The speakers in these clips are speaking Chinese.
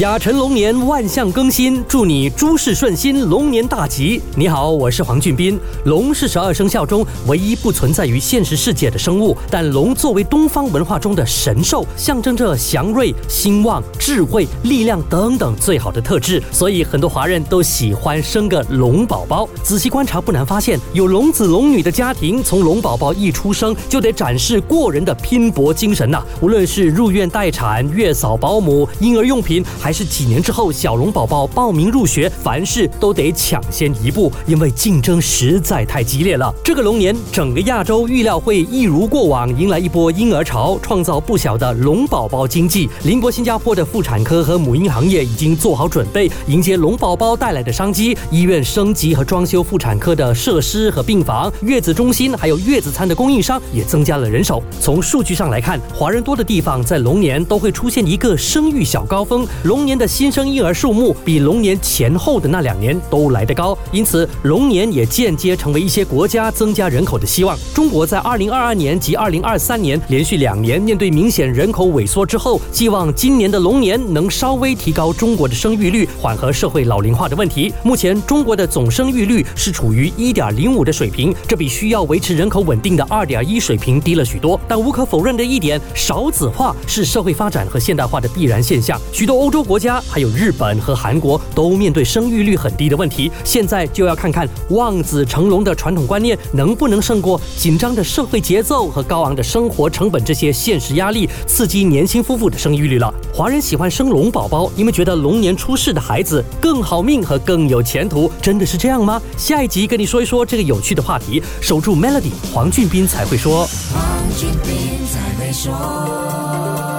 甲辰龙年万象更新，祝你诸事顺心，龙年大吉。你好，我是黄俊斌。龙是十二生肖中唯一不存在于现实世界的生物，但龙作为东方文化中的神兽，象征着祥瑞、兴旺、智慧、力量等等最好的特质，所以很多华人都喜欢生个龙宝宝。仔细观察，不难发现，有龙子龙女的家庭，从龙宝宝一出生就得展示过人的拼搏精神呐。无论是入院待产、月嫂保姆、婴儿用品，还还是几年之后小龙宝宝报名入学，凡事都得抢先一步，因为竞争实在太激烈了。这个龙年，整个亚洲预料会一如过往，迎来一波婴儿潮，创造不小的龙宝宝经济。邻国新加坡的妇产科和母婴行业已经做好准备，迎接龙宝宝带来的商机。医院升级和装修妇产科的设施和病房，月子中心还有月子餐的供应商也增加了人手。从数据上来看，华人多的地方在龙年都会出现一个生育小高峰。龙龙年的新生婴儿数目比龙年前后的那两年都来得高，因此龙年也间接成为一些国家增加人口的希望。中国在二零二二年及二零二三年连续两年面对明显人口萎缩之后，寄望今年的龙年能稍微提高中国的生育率，缓和社会老龄化的问题。目前中国的总生育率是处于一点零五的水平，这比需要维持人口稳定的二点一水平低了许多。但无可否认的一点，少子化是社会发展和现代化的必然现象。许多欧洲。国家还有日本和韩国都面对生育率很低的问题，现在就要看看望子成龙的传统观念能不能胜过紧张的社会节奏和高昂的生活成本这些现实压力，刺激年轻夫妇的生育率了。华人喜欢生龙宝宝，因为觉得龙年出世的孩子更好命和更有前途，真的是这样吗？下一集跟你说一说这个有趣的话题。守住 Melody，黄俊斌才会说。黄俊斌才会说。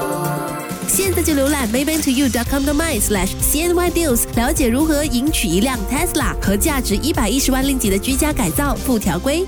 就浏览 maybantoyou.com.my/cnydeals，了解如何赢取一辆 Tesla 和价值一百一十万令吉的居家改造附条规。